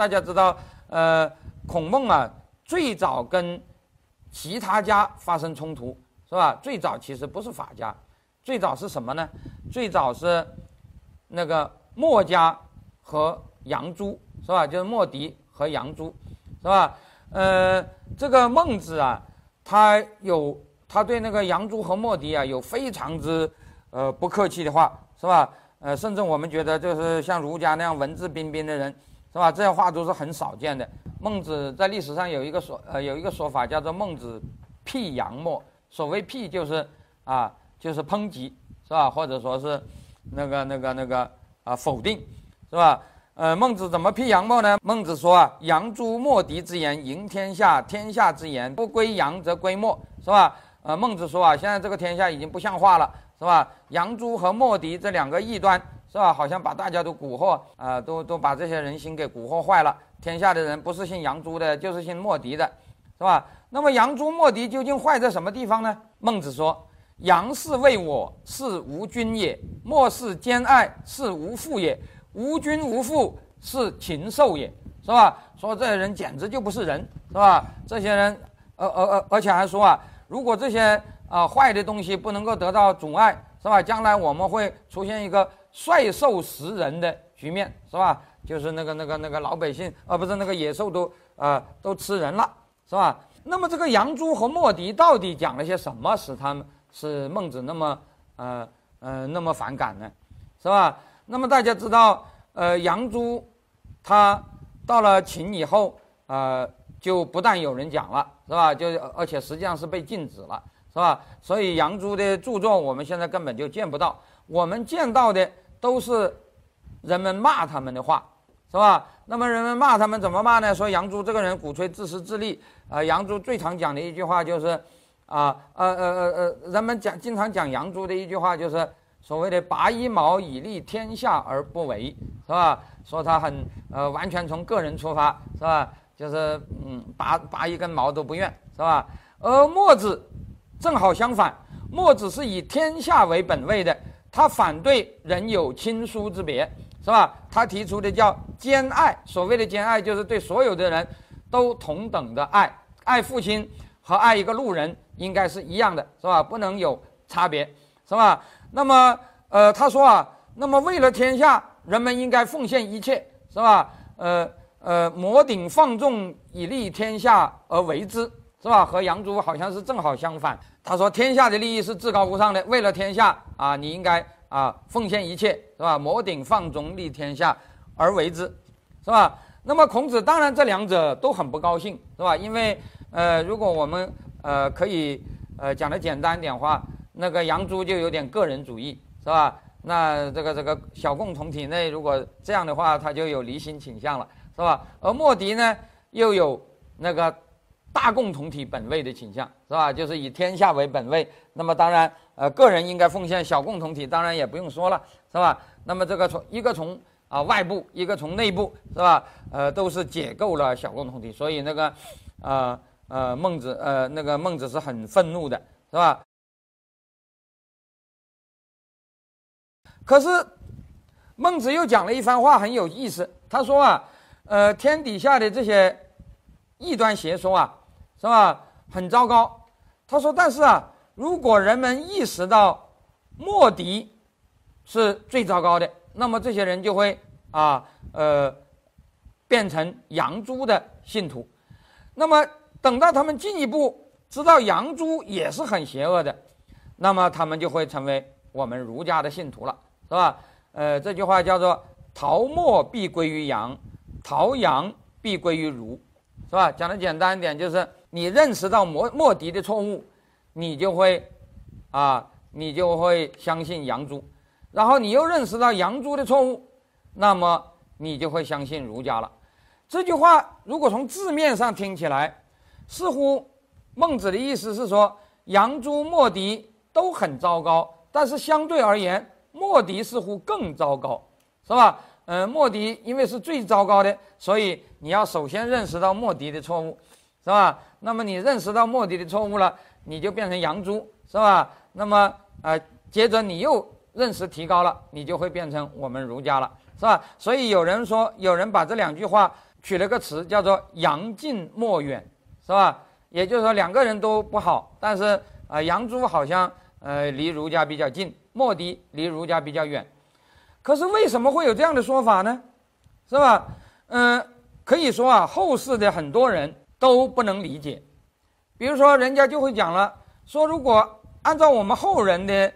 大家知道，呃，孔孟啊，最早跟其他家发生冲突，是吧？最早其实不是法家，最早是什么呢？最早是那个墨家和杨朱，是吧？就是墨翟和杨朱，是吧？呃，这个孟子啊，他有他对那个杨朱和墨翟啊，有非常之呃不客气的话，是吧？呃，甚至我们觉得就是像儒家那样文质彬彬的人，是吧？这些话都是很少见的。孟子在历史上有一个说呃有一个说法叫做孟子辟杨墨，所谓辟就是啊就是抨击，是吧？或者说是那个那个那个啊否定，是吧？呃，孟子怎么辟杨墨呢？孟子说啊，杨朱墨翟之言赢天下，天下之言不归杨则归墨，是吧？呃，孟子说啊，现在这个天下已经不像话了，是吧？杨朱和墨翟这两个异端，是吧？好像把大家都蛊惑啊，都都把这些人心给蛊惑坏了。天下的人不是姓杨朱的，就是姓莫迪的，是吧？那么杨朱莫迪究竟坏在什么地方呢？孟子说：杨氏为我是无君也，莫是兼爱是无父也。无君无父是禽兽也，是吧？说这些人简直就不是人，是吧？这些人，而而而而且还说啊，如果这些啊坏的东西不能够得到阻碍，是吧？将来我们会出现一个率兽食人的局面，是吧？就是那个那个那个老百姓，啊不是那个野兽都啊都吃人了，是吧？那么这个杨朱和墨翟到底讲了些什么，使他们是孟子那么呃呃那么反感呢？是吧？那么大家知道，呃，杨朱，他到了秦以后，呃，就不但有人讲了，是吧？就而且实际上是被禁止了，是吧？所以杨朱的著作我们现在根本就见不到，我们见到的都是人们骂他们的话，是吧？那么人们骂他们怎么骂呢？说杨朱这个人鼓吹自私自利，啊，杨朱最常讲的一句话就是，啊，呃呃呃呃，人们讲经常讲杨朱的一句话就是。所谓的拔一毛以利天下而不为，是吧？说他很呃，完全从个人出发，是吧？就是嗯，拔拔一根毛都不愿，是吧？而墨子正好相反，墨子是以天下为本位的，他反对人有亲疏之别，是吧？他提出的叫兼爱，所谓的兼爱就是对所有的人都同等的爱，爱父亲和爱一个路人应该是一样的，是吧？不能有差别，是吧？那么，呃，他说啊，那么为了天下，人们应该奉献一切，是吧？呃呃，摩顶放纵以利天下而为之，是吧？和杨朱好像是正好相反。他说，天下的利益是至高无上的，为了天下啊，你应该啊奉献一切，是吧？摩顶放纵利天下而为之，是吧？那么孔子当然这两者都很不高兴，是吧？因为呃，如果我们呃可以呃讲的简单一点话。那个杨朱就有点个人主义，是吧？那这个这个小共同体内，如果这样的话，他就有离心倾向了，是吧？而莫迪呢，又有那个大共同体本位的倾向，是吧？就是以天下为本位。那么当然，呃，个人应该奉献，小共同体当然也不用说了，是吧？那么这个从一个从啊外部，一个从内部，是吧？呃，都是解构了小共同体，所以那个，呃呃，孟子，呃，那个孟子是很愤怒的，是吧？可是，孟子又讲了一番话，很有意思。他说啊，呃，天底下的这些异端邪说啊，是吧，很糟糕。他说，但是啊，如果人们意识到莫迪是最糟糕的，那么这些人就会啊，呃，变成杨朱的信徒。那么等到他们进一步知道杨朱也是很邪恶的，那么他们就会成为我们儒家的信徒了。是吧？呃，这句话叫做“陶墨必归于杨，陶杨必归于儒”，是吧？讲的简单一点，就是你认识到莫莫迪的错误，你就会啊，你就会相信杨朱；然后你又认识到杨朱的错误，那么你就会相信儒家了。这句话如果从字面上听起来，似乎孟子的意思是说杨朱、莫迪都很糟糕，但是相对而言。莫迪似乎更糟糕，是吧？嗯，莫迪因为是最糟糕的，所以你要首先认识到莫迪的错误，是吧？那么你认识到莫迪的错误了，你就变成杨朱，是吧？那么呃，接着你又认识提高了，你就会变成我们儒家了，是吧？所以有人说，有人把这两句话取了个词叫做“杨近莫远”，是吧？也就是说两个人都不好，但是啊，杨朱好像呃离儒家比较近，莫迪离儒家比较远。可是为什么会有这样的说法呢？是吧？嗯，可以说啊，后世的很多人都不能理解。比如说，人家就会讲了，说如果按照我们后人的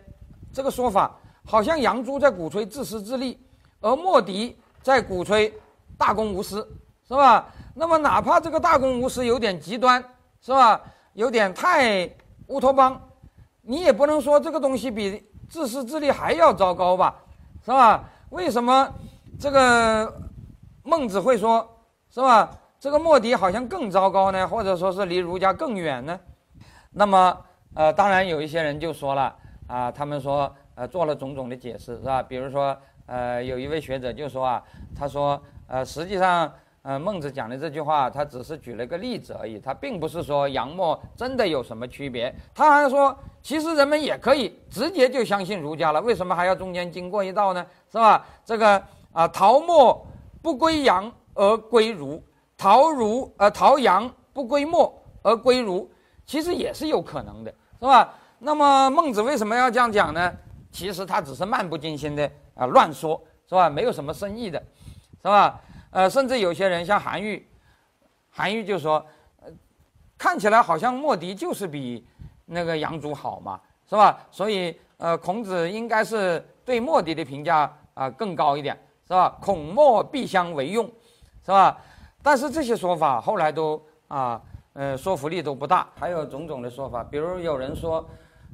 这个说法，好像杨朱在鼓吹自私自利，而莫迪在鼓吹大公无私，是吧？那么哪怕这个大公无私有点极端，是吧？有点太乌托邦，你也不能说这个东西比自私自利还要糟糕吧？是吧？为什么这个孟子会说，是吧？这个莫迪好像更糟糕呢，或者说是离儒家更远呢？那么，呃，当然有一些人就说了啊，他们说，呃，做了种种的解释，是吧？比如说，呃，有一位学者就说啊，他说，呃，实际上。呃，孟子讲的这句话，他只是举了个例子而已，他并不是说杨墨真的有什么区别。他还说，其实人们也可以直接就相信儒家了，为什么还要中间经过一道呢？是吧？这个啊，陶墨不归杨而归儒，陶儒呃陶杨不归墨而归儒，其实也是有可能的，是吧？那么孟子为什么要这样讲呢？其实他只是漫不经心的啊乱说，是吧？没有什么深意的，是吧？呃，甚至有些人像韩愈，韩愈就说，呃，看起来好像莫迪就是比那个杨朱好嘛，是吧？所以，呃，孔子应该是对莫迪的评价啊更高一点，是吧？孔墨必相为用，是吧？但是这些说法后来都啊，呃，说服力都不大。还有种种的说法，比如有人说，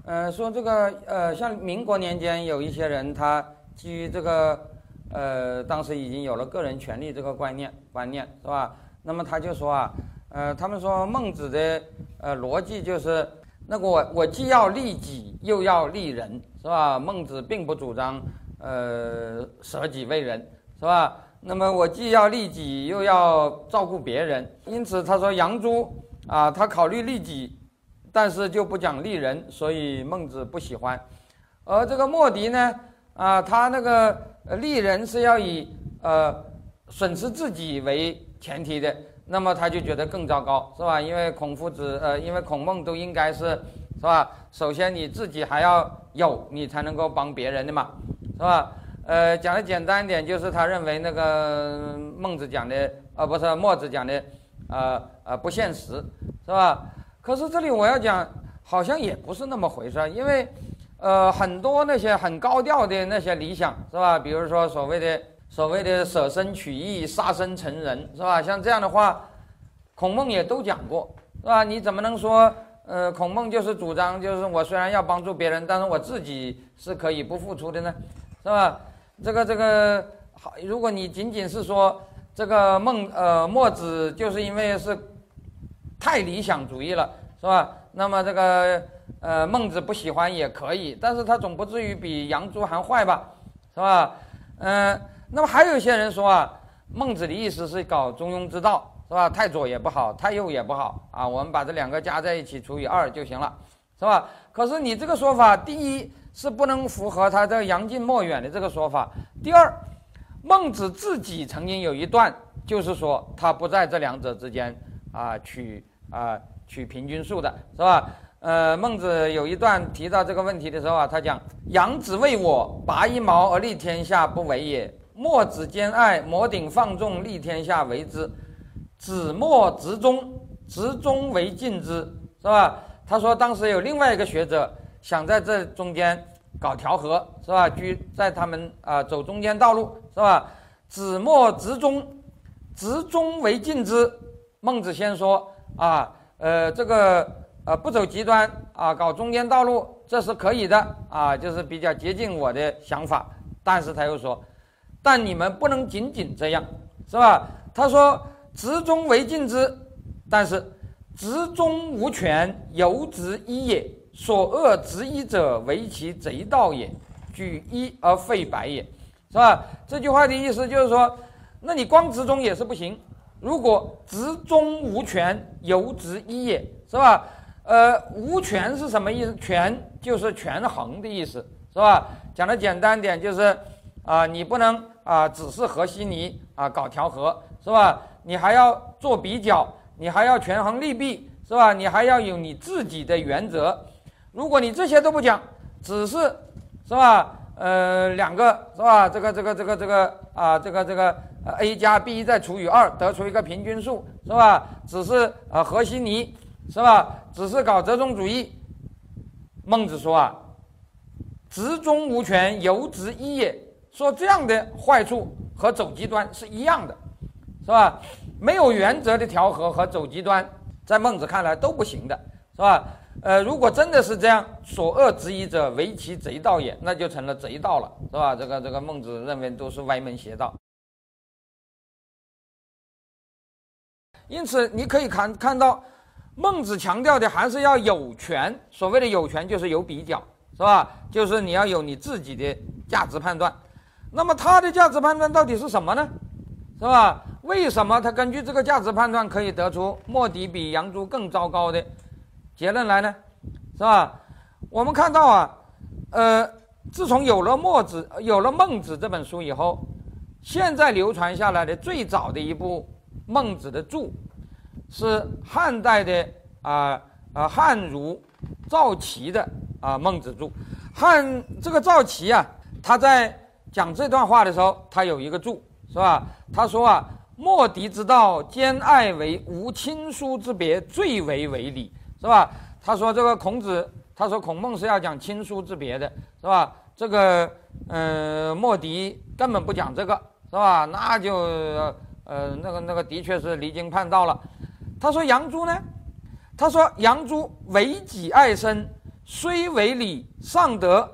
呃，说这个呃，像民国年间有一些人，他基于这个。呃，当时已经有了个人权利这个观念观念是吧？那么他就说啊，呃，他们说孟子的呃逻辑就是，那个我我既要利己又要利人是吧？孟子并不主张呃舍己为人是吧？那么我既要利己又要照顾别人，因此他说杨朱啊，他考虑利己，但是就不讲利人，所以孟子不喜欢。而这个莫迪呢，啊，他那个。利人是要以呃损失自己为前提的，那么他就觉得更糟糕，是吧？因为孔夫子，呃，因为孔孟都应该是，是吧？首先你自己还要有，你才能够帮别人的嘛，是吧？呃，讲的简单一点，就是他认为那个孟子讲的，呃，不是墨子讲的，呃呃不现实，是吧？可是这里我要讲，好像也不是那么回事，因为。呃，很多那些很高调的那些理想，是吧？比如说所谓的所谓的舍身取义、杀身成仁，是吧？像这样的话，孔孟也都讲过，是吧？你怎么能说，呃，孔孟就是主张，就是我虽然要帮助别人，但是我自己是可以不付出的呢，是吧？这个这个好，如果你仅仅是说这个孟呃墨子就是因为是太理想主义了，是吧？那么这个。呃，孟子不喜欢也可以，但是他总不至于比杨朱还坏吧，是吧？嗯，那么还有一些人说啊，孟子的意思是搞中庸之道，是吧？太左也不好，太右也不好啊，我们把这两个加在一起除以二就行了，是吧？可是你这个说法，第一是不能符合他这杨近莫远的这个说法，第二，孟子自己曾经有一段就是说他不在这两者之间啊取啊取平均数的，是吧？呃，孟子有一段提到这个问题的时候啊，他讲：“杨子为我拔一毛而利天下，不为也；墨子兼爱，摩顶放纵，利天下为之。子墨执中，执中为进之，是吧？”他说，当时有另外一个学者想在这中间搞调和，是吧？居在他们啊走中间道路，是吧？子墨执中，执中为进之。孟子先说啊，呃，这个。呃，不走极端啊，搞中间道路，这是可以的啊，就是比较接近我的想法。但是他又说，但你们不能仅仅这样，是吧？他说，执中为进之，但是执中无权，犹执一也。所恶执一者，为其贼盗也。举一而废百也，是吧？这句话的意思就是说，那你光执中也是不行。如果执中无权，犹执一也，是吧？呃，无权是什么意思？权就是权衡的意思，是吧？讲的简单点就是，啊，你不能啊，只是和稀泥啊搞调和，是吧？你还要做比较，你还要权衡利弊，是吧？你还要有你自己的原则。如果你这些都不讲，只是是吧？呃，两个是吧？这个这个这个这个啊，这个这个 a 加 b 再除以二，得出一个平均数，是吧？只是啊，和稀泥，是吧？只是搞折中主义。孟子说啊，执中无权，犹执一也。说这样的坏处和走极端是一样的，是吧？没有原则的调和和走极端，在孟子看来都不行的，是吧？呃，如果真的是这样，所恶执一者，为其贼道也，那就成了贼道了，是吧？这个这个孟子认为都是歪门邪道。因此，你可以看看到，孟子强调的还是要有权。所谓的有权，就是有比较，是吧？就是你要有你自己的价值判断。那么他的价值判断到底是什么呢？是吧？为什么他根据这个价值判断可以得出莫迪比杨朱更糟糕的？结论来呢，是吧？我们看到啊，呃，自从有了墨子、有了孟子这本书以后，现在流传下来的最早的一部孟子的注，是汉代的啊啊汉儒赵齐的啊孟子注。汉这个赵齐啊，他在讲这段话的时候，他有一个注，是吧？他说啊，墨翟之道，兼爱为无亲疏之别，最为为理。是吧？他说这个孔子，他说孔孟是要讲亲疏之别的，是吧？这个，嗯，墨翟根本不讲这个，是吧？那就，呃，那个那个的确是离经叛道了。他说杨朱呢？他说杨朱为己爱身，虽为礼，尚德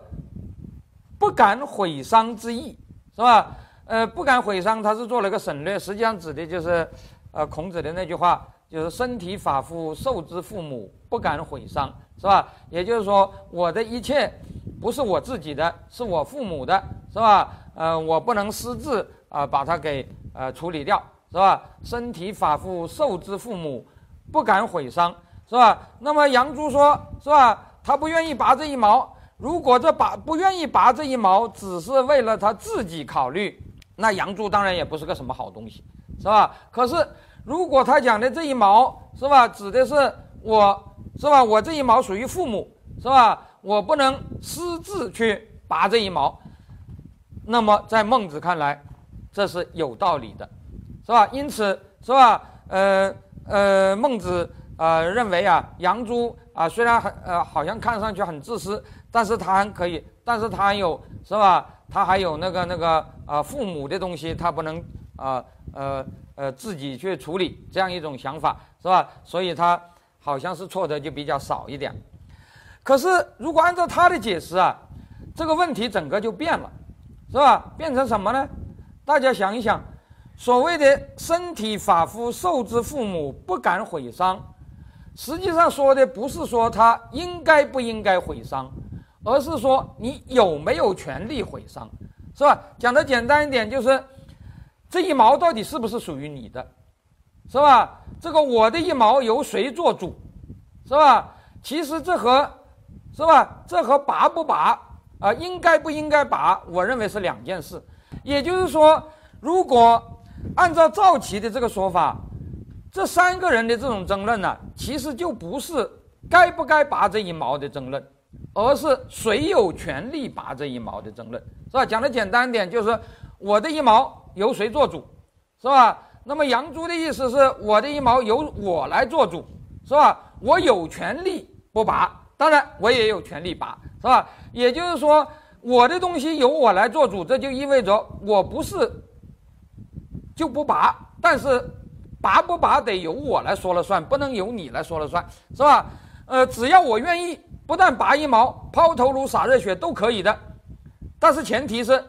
不敢毁伤之意，是吧？呃，不敢毁伤，他是做了一个省略，实际上指的就是，呃，孔子的那句话。就是身体发肤受之父母，不敢毁伤，是吧？也就是说，我的一切不是我自己的，是我父母的，是吧？呃，我不能私自啊把它给呃处理掉，是吧？身体发肤受之父母，不敢毁伤，是吧？那么杨朱说，是吧？他不愿意拔这一毛，如果这拔不愿意拔这一毛，只是为了他自己考虑，那杨朱当然也不是个什么好东西，是吧？可是。如果他讲的这一毛是吧，指的是我是吧，我这一毛属于父母是吧，我不能私自去拔这一毛。那么在孟子看来，这是有道理的，是吧？因此是吧，呃呃，孟子啊认为啊，杨朱啊虽然很呃好像看上去很自私，但是他还可以，但是他还有是吧，他还有那个那个啊父母的东西，他不能啊呃。呃，自己去处理这样一种想法是吧？所以他好像是错的就比较少一点。可是如果按照他的解释啊，这个问题整个就变了，是吧？变成什么呢？大家想一想，所谓的身体发肤受之父母，不敢毁伤，实际上说的不是说他应该不应该毁伤，而是说你有没有权利毁伤，是吧？讲的简单一点就是。这一毛到底是不是属于你的，是吧？这个我的一毛由谁做主，是吧？其实这和，是吧？这和拔不拔啊，应该不应该拔，我认为是两件事。也就是说，如果按照赵齐的这个说法，这三个人的这种争论呢，其实就不是该不该拔这一毛的争论，而是谁有权利拔这一毛的争论，是吧？讲的简单点，就是我的一毛。由谁做主，是吧？那么杨朱的意思是我的一毛由我来做主，是吧？我有权利不拔，当然我也有权利拔，是吧？也就是说，我的东西由我来做主，这就意味着我不是就不拔，但是拔不拔得由我来说了算，不能由你来说了算，是吧？呃，只要我愿意，不但拔一毛，抛头颅洒热血都可以的，但是前提是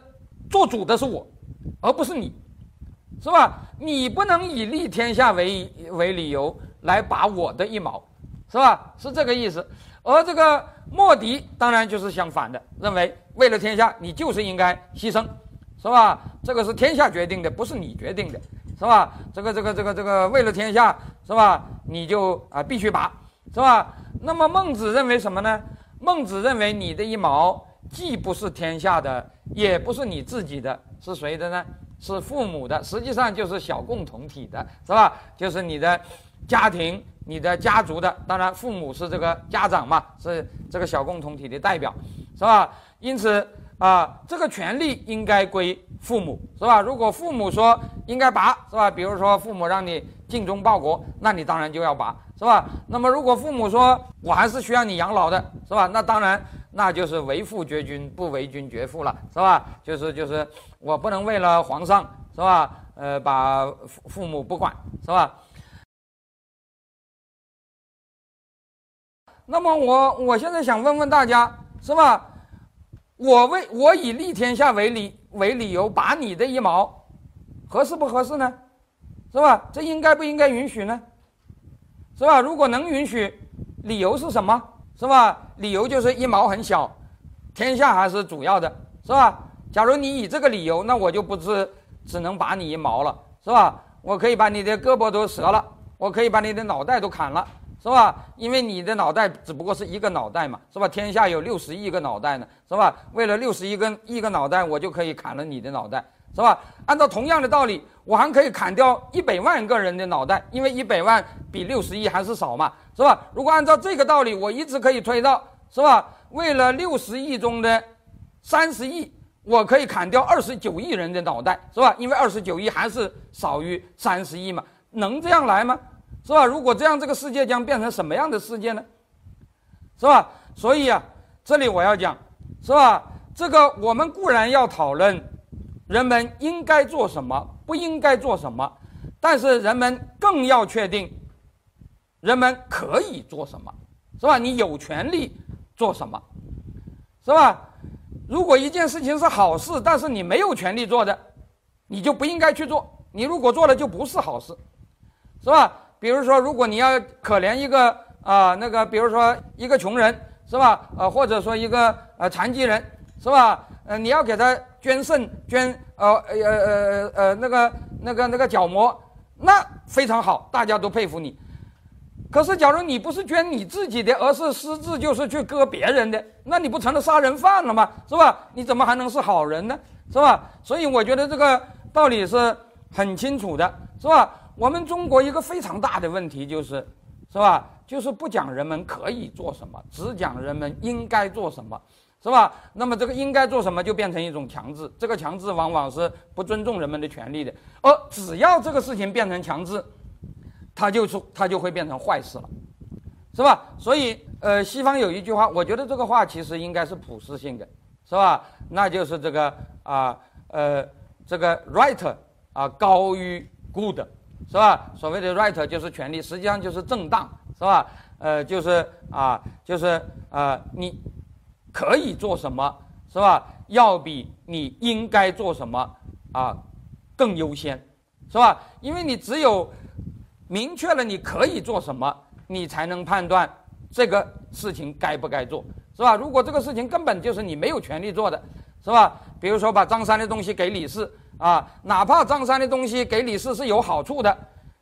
做主的是我。而不是你，是吧？你不能以利天下为为理由来拔我的一毛，是吧？是这个意思。而这个莫迪当然就是相反的，认为为了天下，你就是应该牺牲，是吧？这个是天下决定的，不是你决定的，是吧？这个这个这个这个为了天下，是吧？你就啊必须拔，是吧？那么孟子认为什么呢？孟子认为你的一毛既不是天下的，也不是你自己的。是谁的呢？是父母的，实际上就是小共同体的，是吧？就是你的家庭、你的家族的。当然，父母是这个家长嘛，是这个小共同体的代表，是吧？因此啊，这个权利应该归父母，是吧？如果父母说应该拔，是吧？比如说父母让你尽忠报国，那你当然就要拔，是吧？那么如果父母说我还是需要你养老的，是吧？那当然。那就是为父绝君，不为君绝父了，是吧？就是就是，我不能为了皇上，是吧？呃，把父父母不管，是吧？那么我我现在想问问大家，是吧？我为我以利天下为理为理由拔你的一毛，合适不合适呢？是吧？这应该不应该允许呢？是吧？如果能允许，理由是什么？是吧？理由就是一毛很小，天下还是主要的，是吧？假如你以这个理由，那我就不是只能拔你一毛了，是吧？我可以把你的胳膊都折了，我可以把你的脑袋都砍了，是吧？因为你的脑袋只不过是一个脑袋嘛，是吧？天下有六十亿个脑袋呢，是吧？为了六十亿根一个脑袋，我就可以砍了你的脑袋，是吧？按照同样的道理，我还可以砍掉一百万个人的脑袋，因为一百万比六十亿还是少嘛。是吧？如果按照这个道理，我一直可以推到，是吧？为了六十亿中的三十亿，我可以砍掉二十九亿人的脑袋，是吧？因为二十九亿还是少于三十亿嘛，能这样来吗？是吧？如果这样，这个世界将变成什么样的世界呢？是吧？所以啊，这里我要讲，是吧？这个我们固然要讨论人们应该做什么，不应该做什么，但是人们更要确定。人们可以做什么，是吧？你有权利做什么，是吧？如果一件事情是好事，但是你没有权利做的，你就不应该去做。你如果做了，就不是好事，是吧？比如说，如果你要可怜一个啊，那个，比如说一个穷人，是吧？呃，或者说一个呃残疾人，是吧？呃，你要给他捐肾、捐呃呃呃呃那个那个那个角膜，那非常好，大家都佩服你。可是，假如你不是捐你自己的，而是私自就是去割别人的，那你不成了杀人犯了吗？是吧？你怎么还能是好人呢？是吧？所以我觉得这个道理是很清楚的，是吧？我们中国一个非常大的问题就是，是吧？就是不讲人们可以做什么，只讲人们应该做什么，是吧？那么这个应该做什么就变成一种强制，这个强制往往是不尊重人们的权利的，而只要这个事情变成强制。它就是它就会变成坏事了，是吧？所以，呃，西方有一句话，我觉得这个话其实应该是普世性的，是吧？那就是这个啊，呃，这个 right 啊高于 good，是吧？所谓的 right 就是权利，实际上就是正当，是吧？呃，就是啊，就是啊，你可以做什么，是吧？要比你应该做什么啊更优先，是吧？因为你只有明确了你可以做什么，你才能判断这个事情该不该做，是吧？如果这个事情根本就是你没有权利做的，是吧？比如说把张三的东西给李四啊，哪怕张三的东西给李四是有好处的，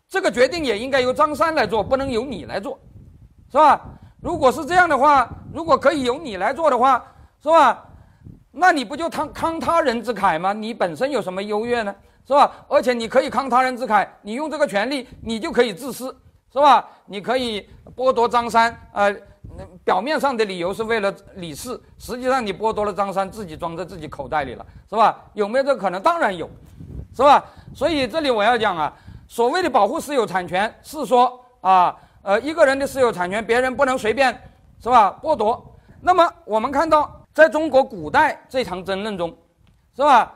这个决定也应该由张三来做，不能由你来做，是吧？如果是这样的话，如果可以由你来做的话，是吧？那你不就慷慷他人之慨吗？你本身有什么优越呢？是吧？而且你可以慷他人之慨，你用这个权利，你就可以自私，是吧？你可以剥夺张三，呃，表面上的理由是为了李四，实际上你剥夺了张三，自己装在自己口袋里了，是吧？有没有这可能？当然有，是吧？所以这里我要讲啊，所谓的保护私有产权，是说啊，呃一个人的私有产权，别人不能随便，是吧？剥夺。那么我们看到，在中国古代这场争论中，是吧？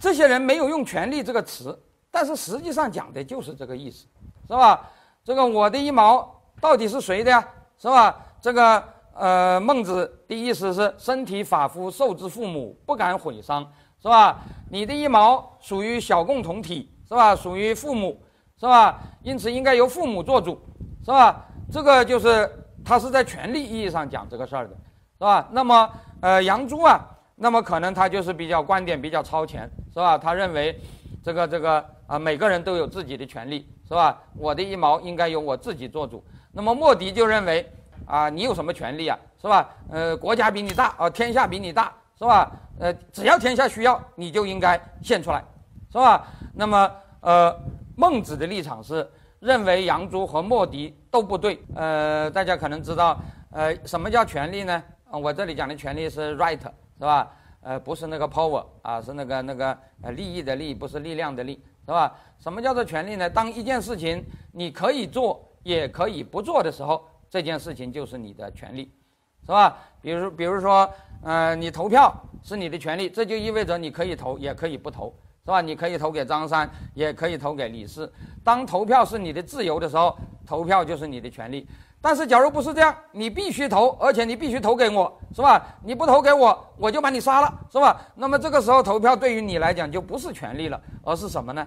这些人没有用“权利”这个词，但是实际上讲的就是这个意思，是吧？这个我的一毛到底是谁的呀？是吧？这个呃，孟子的意思是：身体发肤受之父母，不敢毁伤，是吧？你的一毛属于小共同体，是吧？属于父母，是吧？因此应该由父母做主，是吧？这个就是他是在权利意义上讲这个事儿的，是吧？那么呃，杨朱啊。那么可能他就是比较观点比较超前，是吧？他认为，这个这个啊，每个人都有自己的权利，是吧？我的一毛应该由我自己做主。那么莫迪就认为，啊，你有什么权利啊？是吧？呃，国家比你大，啊，天下比你大，是吧？呃，只要天下需要，你就应该献出来，是吧？那么呃，孟子的立场是认为杨朱和莫迪都不对。呃，大家可能知道，呃，什么叫权利呢？我这里讲的权利是 right，是吧？呃，不是那个 power 啊，是那个那个呃利益的利，不是力量的力，是吧？什么叫做权利呢？当一件事情你可以做，也可以不做的时候，这件事情就是你的权利，是吧？比如比如说，呃，你投票是你的权利，这就意味着你可以投，也可以不投，是吧？你可以投给张三，也可以投给李四。当投票是你的自由的时候，投票就是你的权利。但是，假如不是这样，你必须投，而且你必须投给我，是吧？你不投给我，我就把你杀了，是吧？那么这个时候投票对于你来讲就不是权利了，而是什么呢？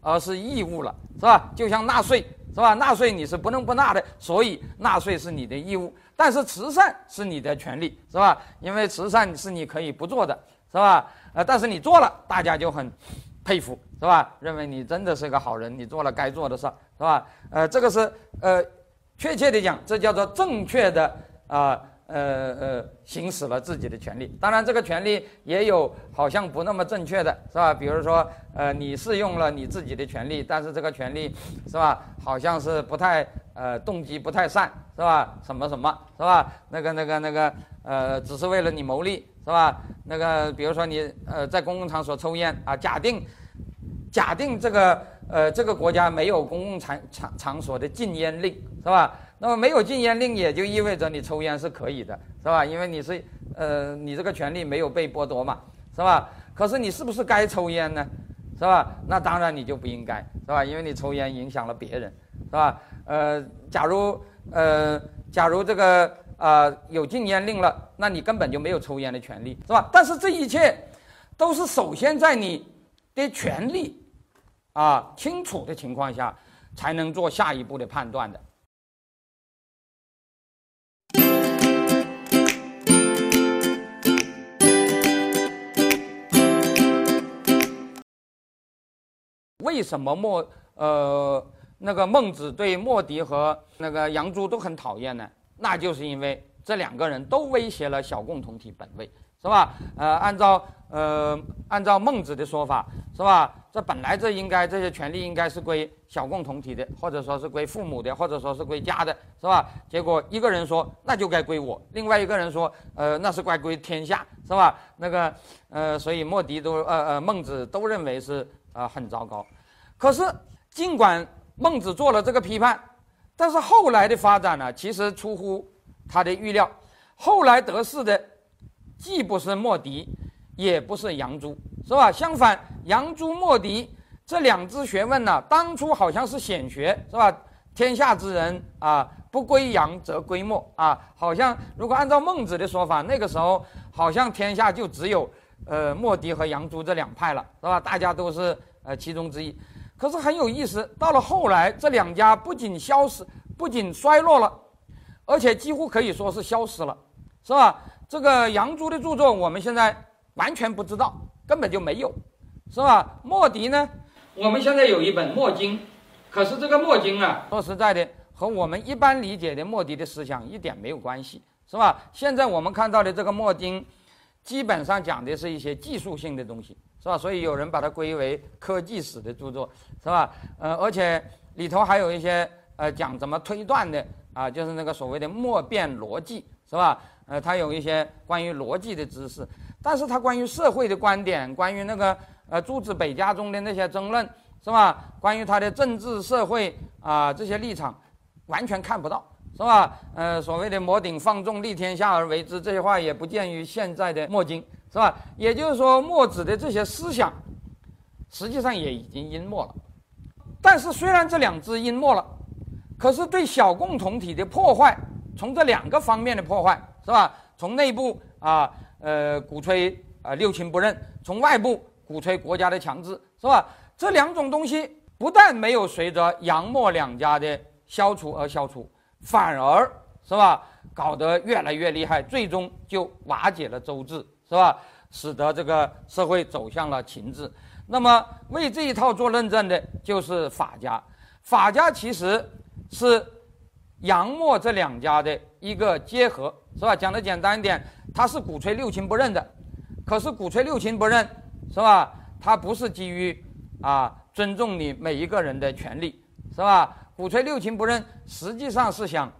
而是义务了，是吧？就像纳税，是吧？纳税你是不能不纳的，所以纳税是你的义务。但是慈善是你的权利，是吧？因为慈善是你可以不做的，是吧？呃，但是你做了，大家就很佩服，是吧？认为你真的是个好人，你做了该做的事儿，是吧？呃，这个是呃。确切的讲，这叫做正确的啊，呃呃呃，行使了自己的权利。当然，这个权利也有好像不那么正确的，是吧？比如说，呃，你是用了你自己的权利，但是这个权利是吧，好像是不太呃动机不太善，是吧？什么什么，是吧？那个那个那个呃，只是为了你谋利，是吧？那个比如说你呃在公共场所抽烟啊，假定假定这个。呃，这个国家没有公共场场场所的禁烟令，是吧？那么没有禁烟令，也就意味着你抽烟是可以的，是吧？因为你是，呃，你这个权利没有被剥夺嘛，是吧？可是你是不是该抽烟呢？是吧？那当然你就不应该，是吧？因为你抽烟影响了别人，是吧？呃，假如呃，假如这个啊有禁烟令了，那你根本就没有抽烟的权利，是吧？但是这一切都是首先在你的权利。啊，清楚的情况下，才能做下一步的判断的。为什么莫呃那个孟子对莫迪和那个杨朱都很讨厌呢？那就是因为这两个人都威胁了小共同体本位。是吧？呃，按照呃按照孟子的说法，是吧？这本来这应该这些权利应该是归小共同体的，或者说是归父母的，或者说是归家的，是吧？结果一个人说那就该归我，另外一个人说呃那是该归天下，是吧？那个呃，所以莫迪都呃呃孟子都认为是啊很糟糕。可是尽管孟子做了这个批判，但是后来的发展呢，其实出乎他的预料，后来得势的。既不是莫迪，也不是杨朱，是吧？相反，杨朱、莫迪这两支学问呢，当初好像是显学，是吧？天下之人啊，不归杨则归莫啊，好像如果按照孟子的说法，那个时候好像天下就只有呃莫迪和杨朱这两派了，是吧？大家都是呃其中之一。可是很有意思，到了后来，这两家不仅消失，不仅衰落了，而且几乎可以说是消失了，是吧？这个杨朱的著作，我们现在完全不知道，根本就没有，是吧？莫迪呢？我们现在有一本《墨经》，可是这个《墨经》啊，说实在的，和我们一般理解的莫迪的思想一点没有关系，是吧？现在我们看到的这个《墨经》，基本上讲的是一些技术性的东西，是吧？所以有人把它归为科技史的著作，是吧？呃，而且里头还有一些呃讲怎么推断的啊，就是那个所谓的莫辩逻辑，是吧？呃，他有一些关于逻辑的知识，但是他关于社会的观点，关于那个呃诸子百家中的那些争论，是吧？关于他的政治社会啊这些立场，完全看不到，是吧？呃，所谓的“摩顶放纵，立天下而为之”这些话也不见于现在的墨经，是吧？也就是说，墨子的这些思想，实际上也已经淹没了。但是虽然这两支淹没了，可是对小共同体的破坏，从这两个方面的破坏。是吧？从内部啊，呃，鼓吹啊六亲不认；从外部鼓吹国家的强制，是吧？这两种东西不但没有随着杨墨两家的消除而消除，反而是吧，搞得越来越厉害，最终就瓦解了周制，是吧？使得这个社会走向了秦制。那么为这一套做论证的就是法家。法家其实是杨墨这两家的一个结合。是吧？讲的简单一点，他是鼓吹六亲不认的，可是鼓吹六亲不认，是吧？他不是基于啊尊重你每一个人的权利，是吧？鼓吹六亲不认，实际上是想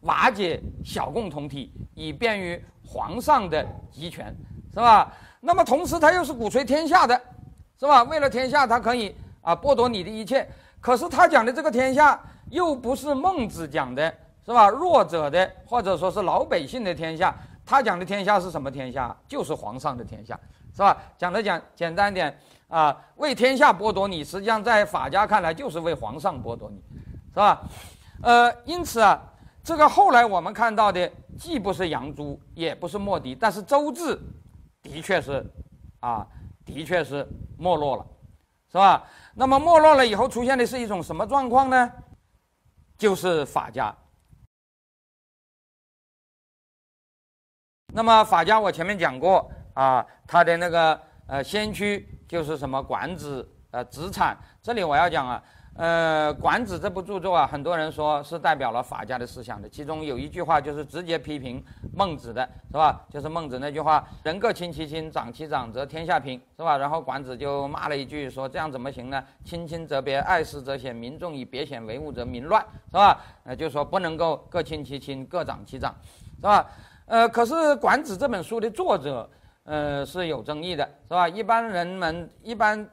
瓦解小共同体，以便于皇上的集权，是吧？那么同时他又是鼓吹天下的，是吧？为了天下，他可以啊剥夺你的一切。可是他讲的这个天下，又不是孟子讲的，是吧？弱者的或者说是老百姓的天下，他讲的天下是什么天下？就是皇上的天下，是吧？讲的讲简单点啊，为天下剥夺你，实际上在法家看来就是为皇上剥夺你，是吧？呃，因此啊，这个后来我们看到的既不是杨朱，也不是莫迪，但是周至的确是啊，的确是没落了，是吧？那么没落了以后，出现的是一种什么状况呢？就是法家。那么法家，我前面讲过啊，他的那个呃先驱就是什么管子呃子产。这里我要讲啊。呃，《管子》这部著作啊，很多人说是代表了法家的思想的。其中有一句话就是直接批评孟子的，是吧？就是孟子那句话：“人各亲其亲，长其长，则天下平。”是吧？然后管子就骂了一句，说：“这样怎么行呢？亲亲则别，爱私则显，民众以别显为物，则民乱。”是吧？呃，就说不能够各亲其亲，各长其长，是吧？呃，可是《管子》这本书的作者，呃，是有争议的，是吧？一般人们一般。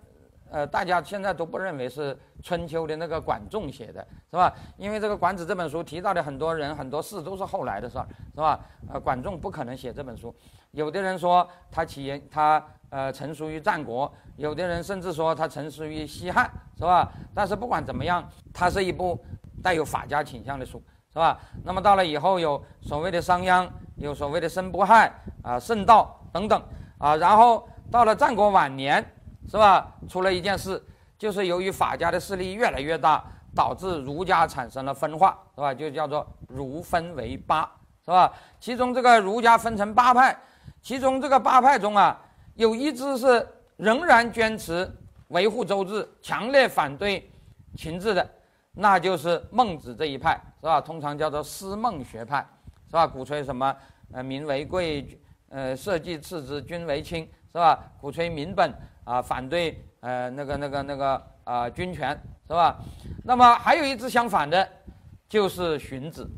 呃，大家现在都不认为是春秋的那个管仲写的，是吧？因为这个《管子》这本书提到的很多人、很多事都是后来的事儿，是吧？呃，管仲不可能写这本书。有的人说他起源，他呃成熟于战国；有的人甚至说他成熟于西汉，是吧？但是不管怎么样，它是一部带有法家倾向的书，是吧？那么到了以后，有所谓的商鞅，有所谓的申不害啊、圣道等等啊，然后到了战国晚年。是吧？出了一件事，就是由于法家的势力越来越大，导致儒家产生了分化，是吧？就叫做儒分为八，是吧？其中这个儒家分成八派，其中这个八派中啊，有一支是仍然坚持维护周制，强烈反对秦制的，那就是孟子这一派，是吧？通常叫做思孟学派，是吧？鼓吹什么？呃，民为贵，呃，社稷次之，君为轻，是吧？鼓吹民本。啊，反对呃那个那个那个啊军权是吧？那么还有一支相反的，就是荀子，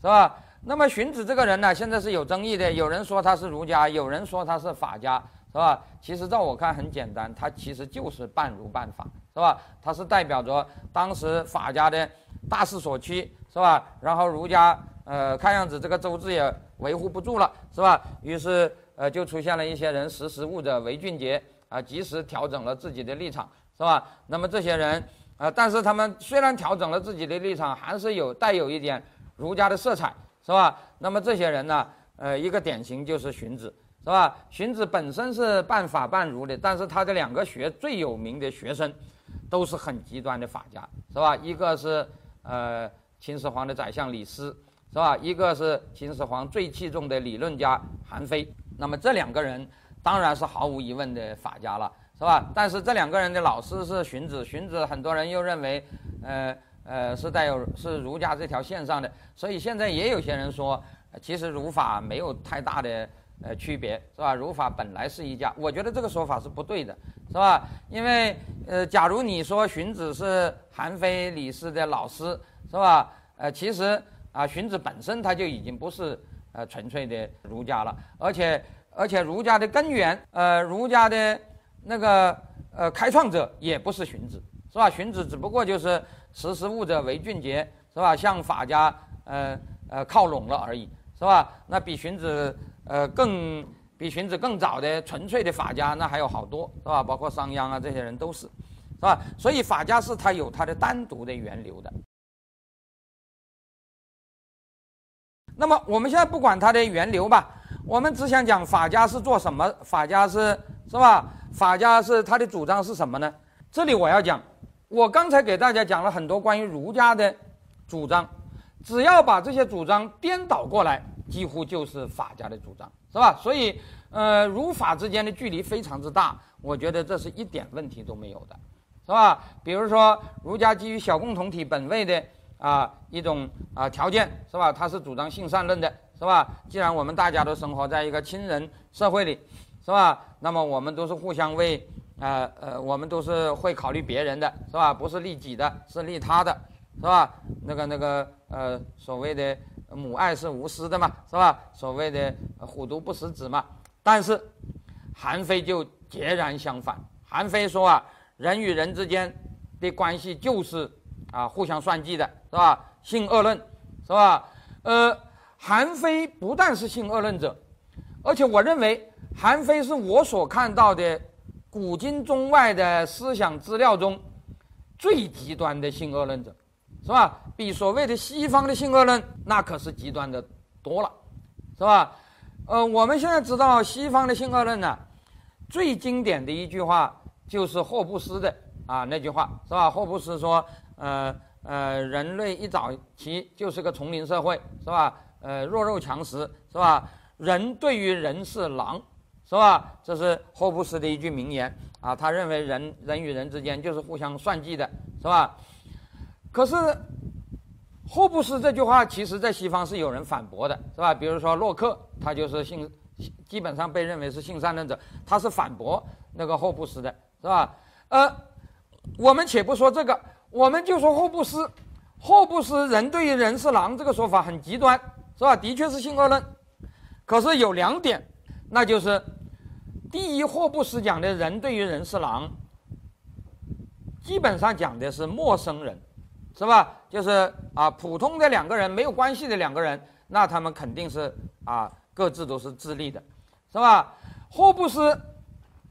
是吧？那么荀子这个人呢，现在是有争议的，有人说他是儒家，有人说他是法家，是吧？其实照我看很简单，他其实就是半儒半法，是吧？他是代表着当时法家的大势所趋，是吧？然后儒家呃看样子这个周制也维护不住了，是吧？于是呃就出现了一些人识时务者为俊杰。啊，及时调整了自己的立场，是吧？那么这些人，啊，但是他们虽然调整了自己的立场，还是有带有一点儒家的色彩，是吧？那么这些人呢，呃，一个典型就是荀子，是吧？荀子本身是半法半儒的，但是他的两个学最有名的学生，都是很极端的法家，是吧？一个是呃秦始皇的宰相李斯，是吧？一个是秦始皇最器重的理论家韩非。那么这两个人。当然是毫无疑问的法家了，是吧？但是这两个人的老师是荀子，荀子很多人又认为，呃呃是带有是儒家这条线上的，所以现在也有些人说，其实儒法没有太大的呃区别，是吧？儒法本来是一家，我觉得这个说法是不对的，是吧？因为呃，假如你说荀子是韩非、李斯的老师，是吧？呃，其实啊，荀子本身他就已经不是呃纯粹的儒家了，而且。而且儒家的根源，呃，儒家的那个呃开创者也不是荀子，是吧？荀子只不过就是识时务者为俊杰，是吧？向法家呃呃靠拢了而已，是吧？那比荀子呃更比荀子更早的纯粹的法家，那还有好多，是吧？包括商鞅啊这些人都是，是吧？所以法家是他有他的单独的源流的。那么我们现在不管它的源流吧。我们只想讲法家是做什么？法家是是吧？法家是他的主张是什么呢？这里我要讲，我刚才给大家讲了很多关于儒家的主张，只要把这些主张颠倒过来，几乎就是法家的主张，是吧？所以，呃，儒法之间的距离非常之大，我觉得这是一点问题都没有的，是吧？比如说，儒家基于小共同体本位的啊一种啊条件，是吧？他是主张性善论的。是吧？既然我们大家都生活在一个亲人社会里，是吧？那么我们都是互相为呃呃，我们都是会考虑别人的，是吧？不是利己的，是利他的，是吧？那个那个呃，所谓的母爱是无私的嘛，是吧？所谓的虎毒不食子嘛。但是韩非就截然相反，韩非说啊，人与人之间的关系就是啊互相算计的，是吧？性恶论，是吧？呃，韩非不但是性恶论者，而且我认为韩非是我所看到的。古今中外的思想资料中，最极端的性恶论者，是吧？比所谓的西方的性恶论那可是极端的多了，是吧？呃，我们现在知道西方的性恶论呢，最经典的一句话就是霍布斯的啊那句话，是吧？霍布斯说，呃呃，人类一早期就是个丛林社会，是吧？呃，弱肉强食，是吧？人对于人是狼。是吧？这是霍布斯的一句名言啊。他认为人人与人之间就是互相算计的，是吧？可是霍布斯这句话，其实在西方是有人反驳的，是吧？比如说洛克，他就是性，基本上被认为是性善论者，他是反驳那个霍布斯的，是吧？呃，我们且不说这个，我们就说霍布斯，霍布斯人对于人是狼这个说法很极端，是吧？的确是性恶论，可是有两点，那就是。第一，霍布斯讲的人对于人是狼，基本上讲的是陌生人，是吧？就是啊，普通的两个人没有关系的两个人，那他们肯定是啊，各自都是自立的，是吧？霍布斯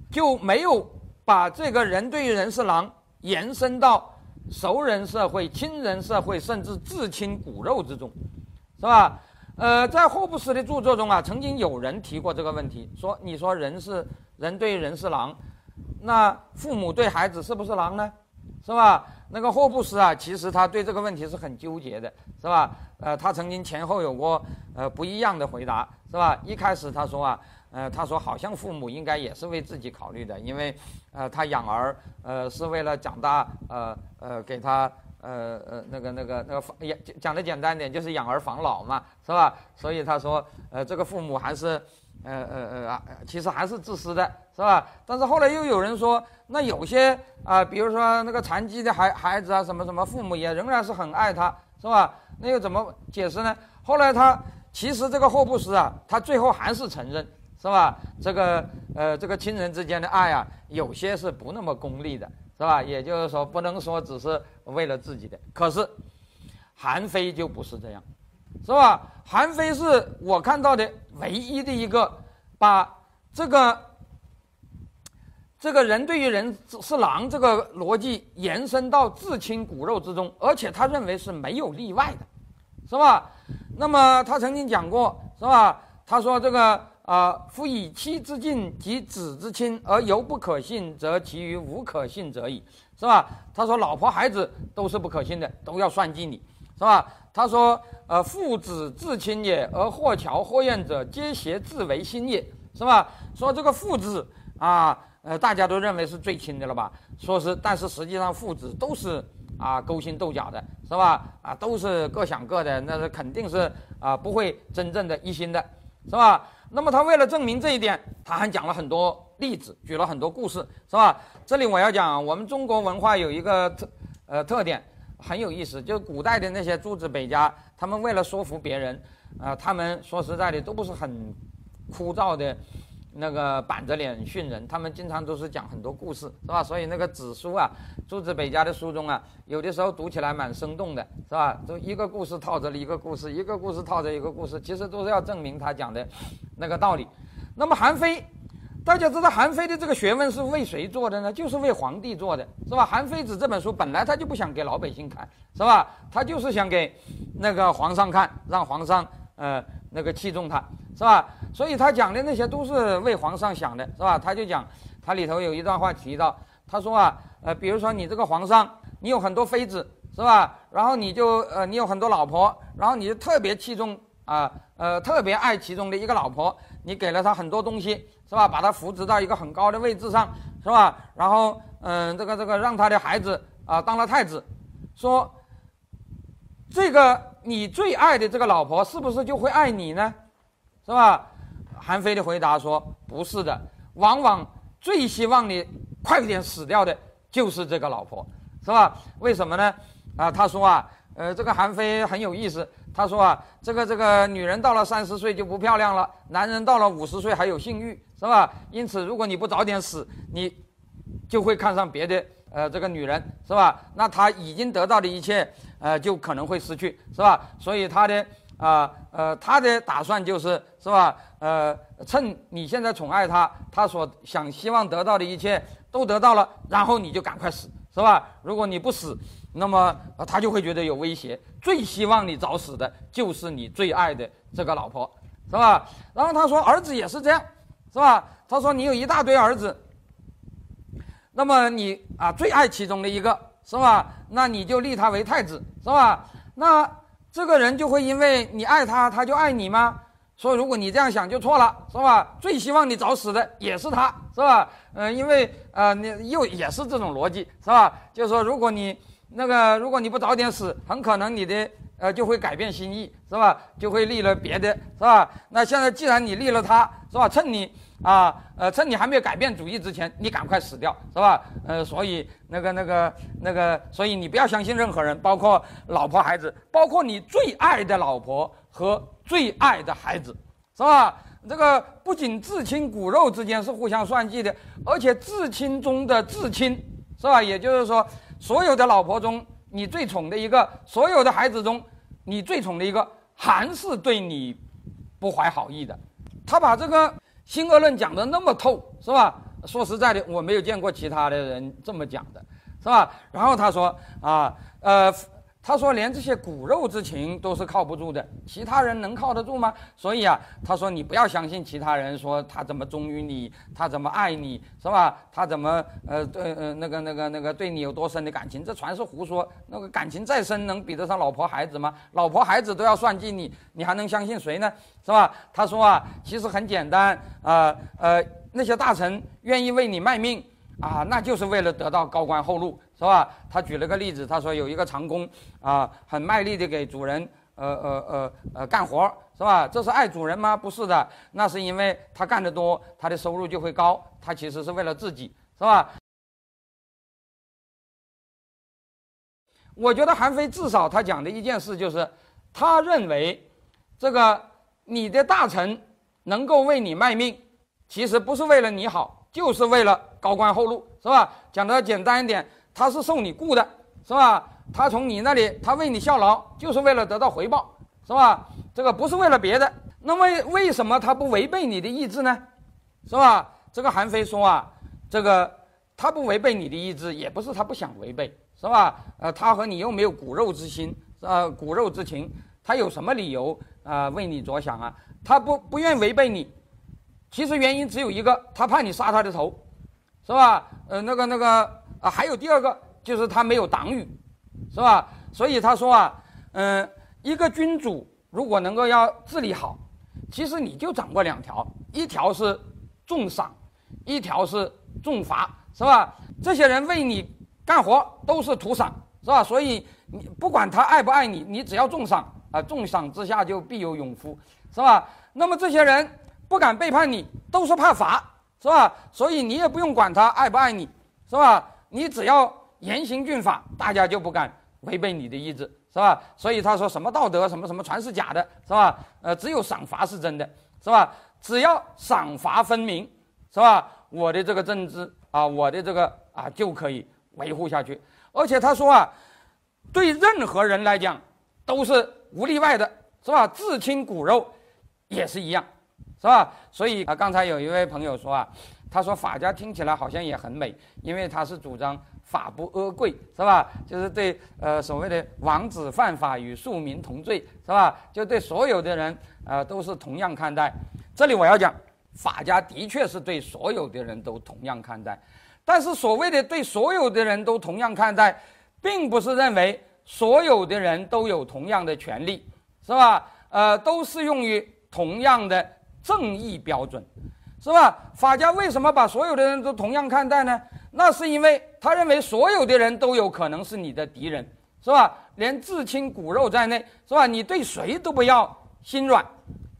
就没有把这个人对于人是狼延伸到熟人社会、亲人社会，甚至至亲骨肉之中，是吧？呃，在霍布斯的著作中啊，曾经有人提过这个问题，说：“你说人是人对人是狼，那父母对孩子是不是狼呢？是吧？”那个霍布斯啊，其实他对这个问题是很纠结的，是吧？呃，他曾经前后有过呃不一样的回答，是吧？一开始他说啊，呃，他说好像父母应该也是为自己考虑的，因为呃，他养儿呃是为了长大，呃呃给他。呃呃，那个那个那个养讲的简单点，就是养儿防老嘛，是吧？所以他说，呃，这个父母还是，呃呃呃啊，其实还是自私的，是吧？但是后来又有人说，那有些啊，比如说那个残疾的孩孩子啊，什么什么，父母也仍然是很爱他，是吧？那又怎么解释呢？后来他其实这个霍布斯啊，他最后还是承认，是吧？这个呃，这个亲人之间的爱啊，有些是不那么功利的。是吧？也就是说，不能说只是为了自己的。可是，韩非就不是这样，是吧？韩非是我看到的唯一的一个，把这个这个人对于人是狼这个逻辑延伸到至亲骨肉之中，而且他认为是没有例外的，是吧？那么他曾经讲过，是吧？他说这个。啊，夫以妻之近及子之亲而犹不可信，则其余无可信者矣，是吧？他说，老婆孩子都是不可信的，都要算计你，是吧？他说，呃，父子至亲也，而或巧或怨者，皆挟自为亲也，是吧？说这个父子啊，呃，大家都认为是最亲的了吧？说是，但是实际上父子都是啊勾心斗角的，是吧？啊，都是各想各的，那是肯定是啊不会真正的一心的，是吧？那么他为了证明这一点，他还讲了很多例子，举了很多故事，是吧？这里我要讲，我们中国文化有一个特，呃，特点很有意思，就是古代的那些诸子百家，他们为了说服别人，啊，他们说实在的都不是很枯燥的。那个板着脸训人，他们经常都是讲很多故事，是吧？所以那个子书啊，诸子百家的书中啊，有的时候读起来蛮生动的，是吧？就一个故事套着一个故事，一个故事套着一个故事，其实都是要证明他讲的那个道理。那么韩非，大家知道韩非的这个学问是为谁做的呢？就是为皇帝做的，是吧？《韩非子》这本书本来他就不想给老百姓看，是吧？他就是想给那个皇上看，让皇上呃那个器重他。是吧？所以他讲的那些都是为皇上想的，是吧？他就讲，他里头有一段话提到，他说啊，呃，比如说你这个皇上，你有很多妃子，是吧？然后你就呃，你有很多老婆，然后你就特别器重啊，呃，特别爱其中的一个老婆，你给了他很多东西，是吧？把他扶植到一个很高的位置上，是吧？然后嗯，这个这个让他的孩子啊当了太子，说这个你最爱的这个老婆是不是就会爱你呢？是吧？韩非的回答说：“不是的，往往最希望你快点死掉的就是这个老婆，是吧？为什么呢？啊，他说啊，呃，这个韩非很有意思。他说啊，这个这个女人到了三十岁就不漂亮了，男人到了五十岁还有性欲，是吧？因此，如果你不早点死，你就会看上别的呃这个女人，是吧？那他已经得到的一切，呃，就可能会失去，是吧？所以他的啊呃他的打算就是是吧？呃，趁你现在宠爱他，他所想希望得到的一切都得到了，然后你就赶快死，是吧？如果你不死。那么他就会觉得有威胁，最希望你早死的就是你最爱的这个老婆，是吧？然后他说儿子也是这样，是吧？他说你有一大堆儿子，那么你啊最爱其中的一个，是吧？那你就立他为太子，是吧？那这个人就会因为你爱他，他就爱你吗？所以如果你这样想就错了，是吧？最希望你早死的也是他，是吧？嗯，因为呃你又也是这种逻辑，是吧？就是说如果你。那个，如果你不早点死，很可能你的呃就会改变心意，是吧？就会立了别的，是吧？那现在既然你立了他，是吧？趁你啊，呃，趁你还没有改变主意之前，你赶快死掉，是吧？呃，所以那个、那个、那个，所以你不要相信任何人，包括老婆、孩子，包括你最爱的老婆和最爱的孩子，是吧？这个不仅至亲骨肉之间是互相算计的，而且至亲中的至亲，是吧？也就是说。所有的老婆中，你最宠的一个；所有的孩子中，你最宠的一个，还是对你不怀好意的。他把这个新俄论讲的那么透，是吧？说实在的，我没有见过其他的人这么讲的，是吧？然后他说啊，呃。他说：“连这些骨肉之情都是靠不住的，其他人能靠得住吗？所以啊，他说你不要相信其他人说他怎么忠于你，他怎么爱你，是吧？他怎么呃对呃那个那个那个对你有多深的感情？这全是胡说。那个感情再深，能比得上老婆孩子吗？老婆孩子都要算计你，你还能相信谁呢？是吧？他说啊，其实很简单啊，呃，那些大臣愿意为你卖命啊，那就是为了得到高官厚禄。”是吧？他举了个例子，他说有一个长工啊，很卖力的给主人呃呃呃呃干活，是吧？这是爱主人吗？不是的，那是因为他干得多，他的收入就会高。他其实是为了自己，是吧？我觉得韩非至少他讲的一件事就是，他认为这个你的大臣能够为你卖命，其实不是为了你好，就是为了高官厚禄，是吧？讲的简单一点。他是受你雇的，是吧？他从你那里，他为你效劳，就是为了得到回报，是吧？这个不是为了别的。那为为什么他不违背你的意志呢？是吧？这个韩非说啊，这个他不违背你的意志，也不是他不想违背，是吧？呃，他和你又没有骨肉之心，呃，骨肉之情，他有什么理由啊为你着想啊？他不不愿违背你，其实原因只有一个，他怕你杀他的头，是吧？呃，那个那个。啊，还有第二个就是他没有党羽，是吧？所以他说啊，嗯，一个君主如果能够要治理好，其实你就掌握两条，一条是重赏，一条是重罚，是吧？这些人为你干活都是图赏，是吧？所以你不管他爱不爱你，你只要重赏啊，重赏之下就必有勇夫，是吧？那么这些人不敢背叛你，都是怕罚，是吧？所以你也不用管他爱不爱你，是吧？你只要严刑峻法，大家就不敢违背你的意志，是吧？所以他说什么道德什么什么全是假的，是吧？呃，只有赏罚是真的，是吧？只要赏罚分明，是吧？我的这个政治啊，我的这个啊就可以维护下去。而且他说啊，对任何人来讲都是无例外的，是吧？至亲骨肉也是一样，是吧？所以啊，刚才有一位朋友说啊。他说法家听起来好像也很美，因为他是主张法不阿贵，是吧？就是对呃所谓的王子犯法与庶民同罪，是吧？就对所有的人呃都是同样看待。这里我要讲，法家的确是对所有的人都同样看待，但是所谓的对所有的人都同样看待，并不是认为所有的人都有同样的权利，是吧？呃，都适用于同样的正义标准。是吧？法家为什么把所有的人都同样看待呢？那是因为他认为所有的人都有可能是你的敌人，是吧？连至亲骨肉在内，是吧？你对谁都不要心软，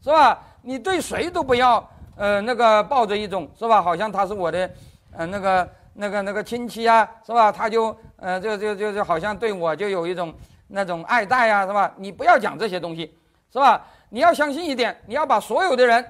是吧？你对谁都不要呃那个抱着一种是吧？好像他是我的，呃那个那个那个亲戚啊，是吧？他就呃就就就就好像对我就有一种那种爱戴啊，是吧？你不要讲这些东西，是吧？你要相信一点，你要把所有的人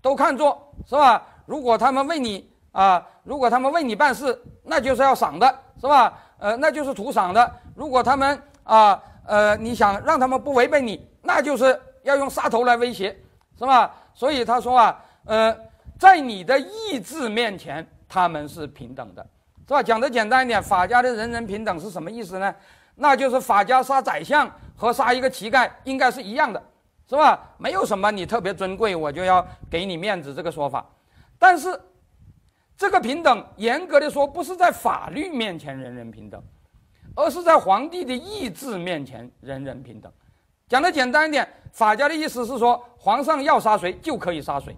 都看作是吧？如果他们为你啊，如果他们为你办事，那就是要赏的，是吧？呃，那就是图赏的。如果他们啊呃，你想让他们不违背你，那就是要用杀头来威胁，是吧？所以他说啊，呃，在你的意志面前。他们是平等的，是吧？讲的简单一点，法家的人人平等是什么意思呢？那就是法家杀宰相和杀一个乞丐应该是一样的，是吧？没有什么你特别尊贵，我就要给你面子这个说法。但是，这个平等严格的说，不是在法律面前人人平等，而是在皇帝的意志面前人人平等。讲的简单一点，法家的意思是说，皇上要杀谁就可以杀谁，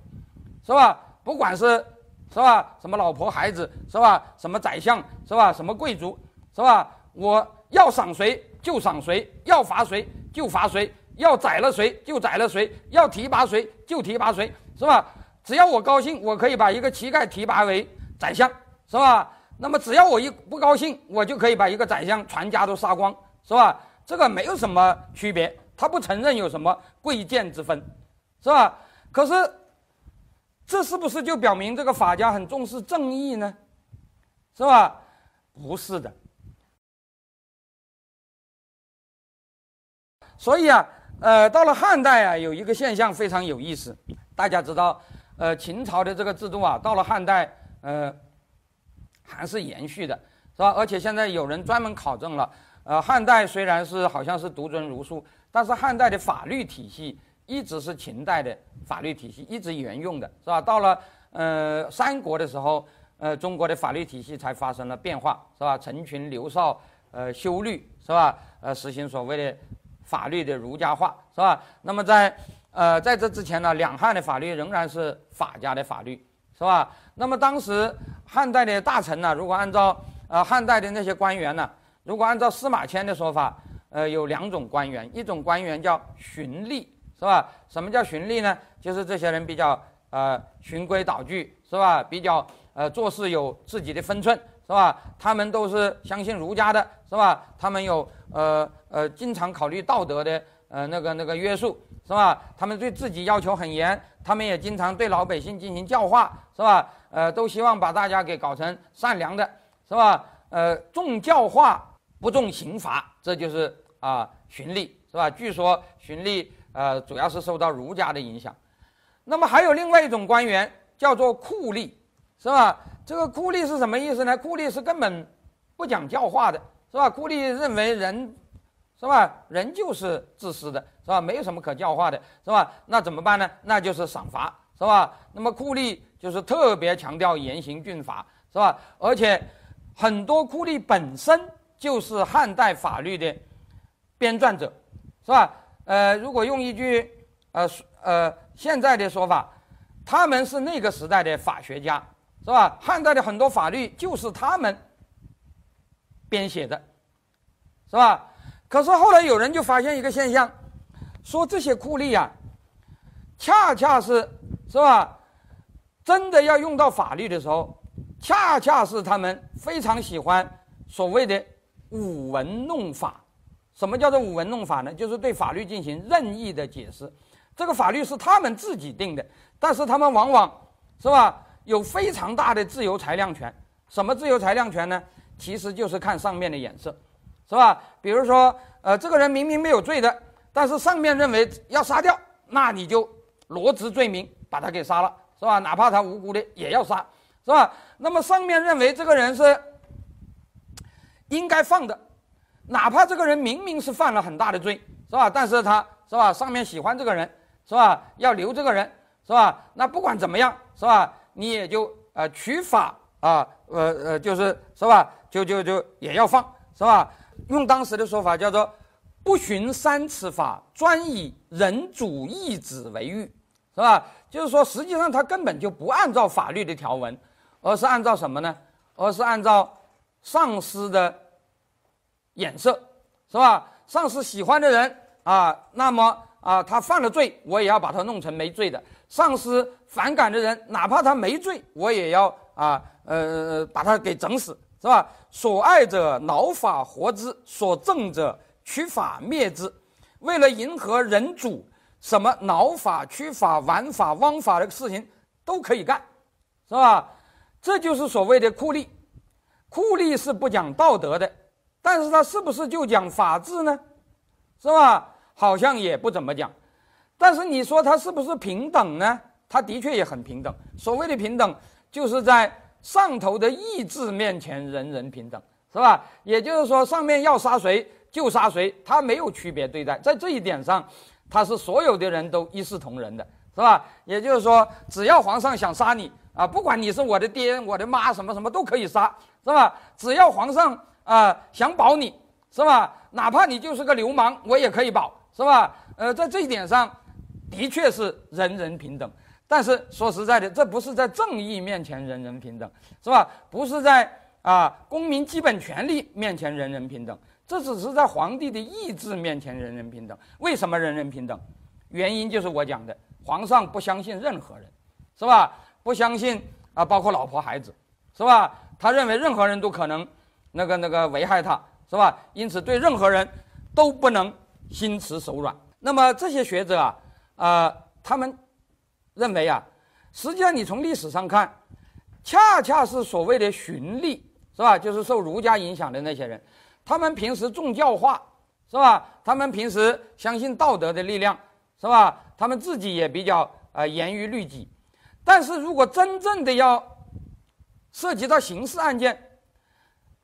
是吧？不管是。是吧？什么老婆孩子是吧？什么宰相是吧？什么贵族是吧？我要赏谁就赏谁，要罚谁就罚谁，要宰了谁就宰了谁，要提拔谁就提拔谁，是吧？只要我高兴，我可以把一个乞丐提拔为宰相，是吧？那么只要我一不高兴，我就可以把一个宰相全家都杀光，是吧？这个没有什么区别，他不承认有什么贵贱之分，是吧？可是。这是不是就表明这个法家很重视正义呢？是吧？不是的。所以啊，呃，到了汉代啊，有一个现象非常有意思。大家知道，呃，秦朝的这个制度啊，到了汉代，呃，还是延续的，是吧？而且现在有人专门考证了，呃，汉代虽然是好像是独尊儒术，但是汉代的法律体系。一直是秦代的法律体系，一直沿用的是吧？到了呃三国的时候，呃中国的法律体系才发生了变化，是吧？成群、刘绍，呃修律是吧？呃实行所谓的法律的儒家化，是吧？那么在呃在这之前呢，两汉的法律仍然是法家的法律，是吧？那么当时汉代的大臣呢，如果按照呃汉代的那些官员呢，如果按照司马迁的说法，呃有两种官员，一种官员叫循吏。是吧？什么叫循吏呢？就是这些人比较呃循规蹈矩，是吧？比较呃做事有自己的分寸，是吧？他们都是相信儒家的，是吧？他们有呃呃经常考虑道德的呃那个那个约束，是吧？他们对自己要求很严，他们也经常对老百姓进行教化，是吧？呃，都希望把大家给搞成善良的，是吧？呃，重教化不重刑罚，这就是啊循吏，是吧？据说循吏。呃，主要是受到儒家的影响。那么还有另外一种官员叫做酷吏，是吧？这个酷吏是什么意思呢？酷吏是根本不讲教化的，是吧？酷吏认为人，是吧？人就是自私的，是吧？没有什么可教化的，是吧？那怎么办呢？那就是赏罚，是吧？那么酷吏就是特别强调严刑峻法，是吧？而且很多酷吏本身就是汉代法律的编撰者，是吧？呃，如果用一句呃呃现在的说法，他们是那个时代的法学家，是吧？汉代的很多法律就是他们编写的，是吧？可是后来有人就发现一个现象，说这些酷吏啊，恰恰是是吧？真的要用到法律的时候，恰恰是他们非常喜欢所谓的舞文弄法。什么叫做舞文弄法呢？就是对法律进行任意的解释。这个法律是他们自己定的，但是他们往往是吧，有非常大的自由裁量权。什么自由裁量权呢？其实就是看上面的眼色，是吧？比如说，呃，这个人明明没有罪的，但是上面认为要杀掉，那你就罗织罪名把他给杀了，是吧？哪怕他无辜的也要杀，是吧？那么上面认为这个人是应该放的。哪怕这个人明明是犯了很大的罪，是吧？但是他是吧？上面喜欢这个人，是吧？要留这个人，是吧？那不管怎么样，是吧？你也就呃取法啊，呃呃，就是是吧？就就就也要放，是吧？用当时的说法叫做“不循三尺法，专以人主意志为欲”，是吧？就是说，实际上他根本就不按照法律的条文，而是按照什么呢？而是按照上司的。眼色，是吧？上司喜欢的人啊，那么啊，他犯了罪，我也要把他弄成没罪的；上司反感的人，哪怕他没罪，我也要啊，呃，把他给整死，是吧？所爱者挠法活之，所憎者取法灭之。为了迎合人主，什么挠法、取法、玩法、枉法的事情都可以干，是吧？这就是所谓的酷吏。酷吏是不讲道德的，但是他是不是就讲法治呢？是吧？好像也不怎么讲。但是你说他是不是平等呢？他的确也很平等。所谓的平等，就是在上头的意志面前人人平等，是吧？也就是说，上面要杀谁就杀谁，他没有区别对待。在这一点上，他是所有的人都一视同仁的，是吧？也就是说，只要皇上想杀你啊，不管你是我的爹、我的妈，什么什么都可以杀。是吧？只要皇上啊想保你，是吧？哪怕你就是个流氓，我也可以保，是吧？呃，在这一点上，的确是人人平等。但是说实在的，这不是在正义面前人人平等，是吧？不是在啊公民基本权利面前人人平等，这只是在皇帝的意志面前人人平等。为什么人人平等？原因就是我讲的，皇上不相信任何人，是吧？不相信啊，包括老婆孩子，是吧？他认为任何人都可能，那个那个危害他，是吧？因此对任何人都不能心慈手软。那么这些学者啊，啊，他们认为啊，实际上你从历史上看，恰恰是所谓的循吏，是吧？就是受儒家影响的那些人，他们平时重教化，是吧？他们平时相信道德的力量，是吧？他们自己也比较呃严于律己，但是如果真正的要涉及到刑事案件，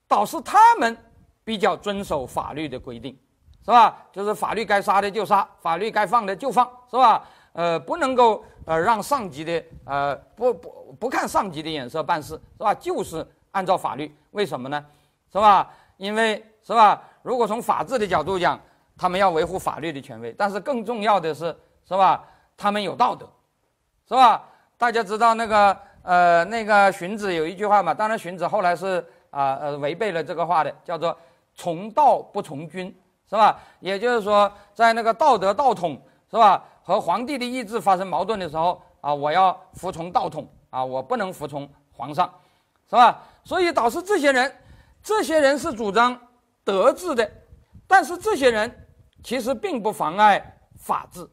倒是他们比较遵守法律的规定，是吧？就是法律该杀的就杀，法律该放的就放，是吧？呃，不能够呃让上级的呃不不不看上级的眼色办事，是吧？就是按照法律，为什么呢？是吧？因为是吧？如果从法治的角度讲，他们要维护法律的权威，但是更重要的是，是吧？他们有道德，是吧？大家知道那个。呃，那个荀子有一句话嘛，当然荀子后来是啊呃违背了这个话的，叫做从道不从君，是吧？也就是说，在那个道德道统是吧和皇帝的意志发生矛盾的时候啊，我要服从道统啊，我不能服从皇上，是吧？所以导致这些人，这些人是主张德治的，但是这些人其实并不妨碍法治，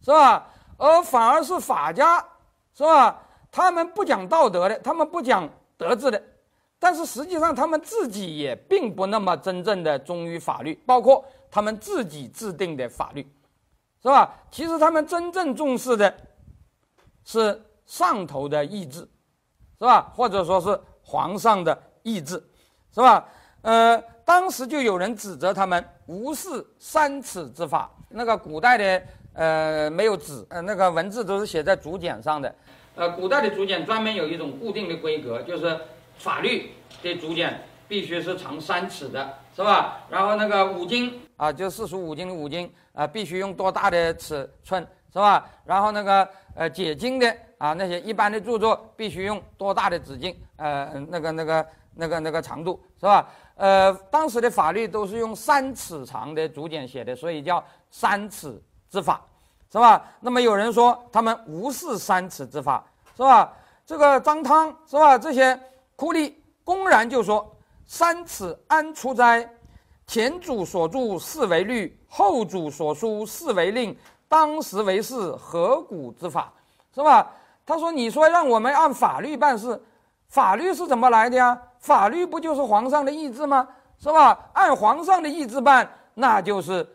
是吧？而反而是法家，是吧？他们不讲道德的，他们不讲德治的，但是实际上他们自己也并不那么真正的忠于法律，包括他们自己制定的法律，是吧？其实他们真正重视的是上头的意志，是吧？或者说是皇上的意志，是吧？呃，当时就有人指责他们无视三尺之法，那个古代的呃没有纸，呃那个文字都是写在竹简上的。呃，古代的竹简专门有一种固定的规格，就是法律的竹简必须是长三尺的，是吧？然后那个五经啊，就四书五经的五经啊，必须用多大的尺寸，是吧？然后那个呃解经的啊，那些一般的著作必须用多大的纸巾，呃，那个那个那个那个长度，是吧？呃，当时的法律都是用三尺长的竹简写的，所以叫三尺之法。是吧？那么有人说他们无视三尺之法，是吧？这个张汤是吧？这些酷吏公然就说三尺安出哉？前主所著是为律，后主所书是为令，当时为是何古之法？是吧？他说：“你说让我们按法律办事，法律是怎么来的呀？法律不就是皇上的意志吗？是吧？按皇上的意志办，那就是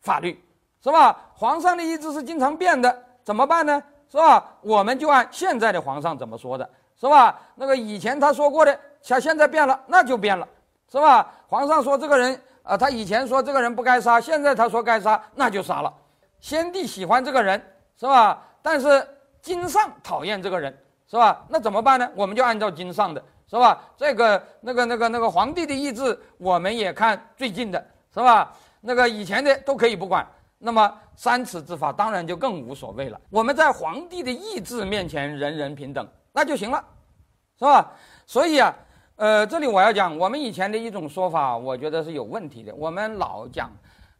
法律。”是吧？皇上的意志是经常变的，怎么办呢？是吧？我们就按现在的皇上怎么说的，是吧？那个以前他说过的，像现在变了，那就变了，是吧？皇上说这个人啊，他以前说这个人不该杀，现在他说该杀，那就杀了。先帝喜欢这个人，是吧？但是经上讨厌这个人，是吧？那怎么办呢？我们就按照经上的，是吧？这个那个那个那个皇帝的意志，我们也看最近的，是吧？那个以前的都可以不管。那么三尺之法当然就更无所谓了。我们在皇帝的意志面前人人平等，那就行了，是吧？所以啊，呃，这里我要讲，我们以前的一种说法，我觉得是有问题的。我们老讲，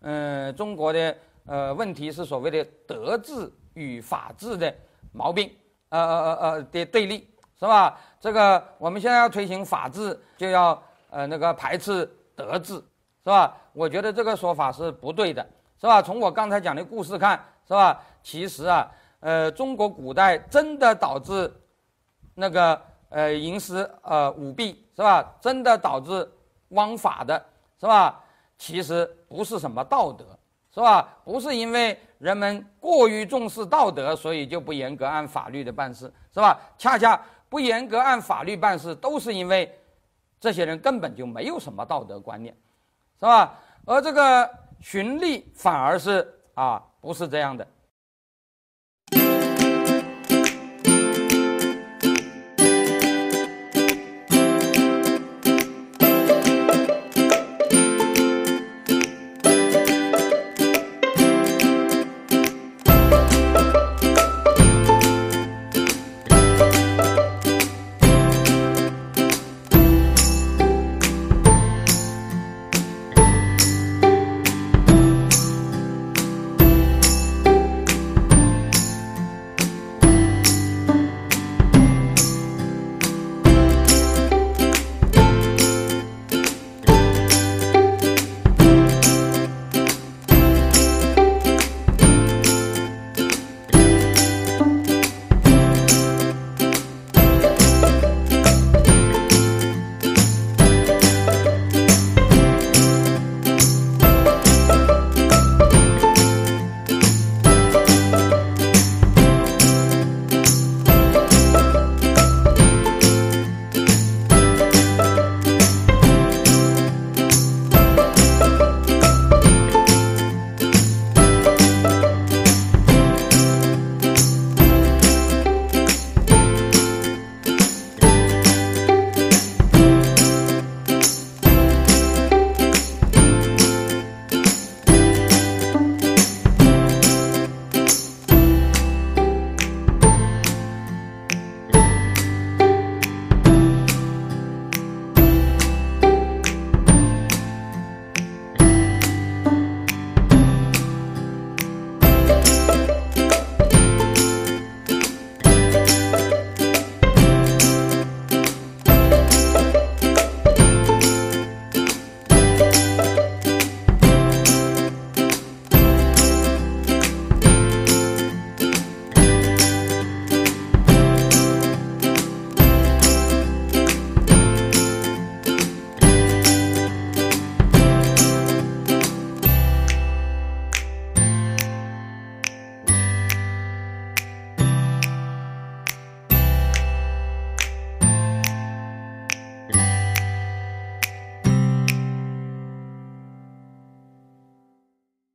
嗯，中国的呃问题是所谓的德治与法治的毛病，呃呃呃呃的对立，是是吧？这个我们现在要推行法治，就要呃那个排斥德治，是吧？我觉得这个说法是不对的，是吧？从我刚才讲的故事看，是吧？其实啊，呃，中国古代真的导致那个呃营私呃舞弊，是吧？真的导致枉法的，是吧？其实不是什么道德，是吧？不是因为人们过于重视道德，所以就不严格按法律的办事，是吧？恰恰不严格按法律办事，都是因为这些人根本就没有什么道德观念，是吧？而这个循吏反而是啊，不是这样的。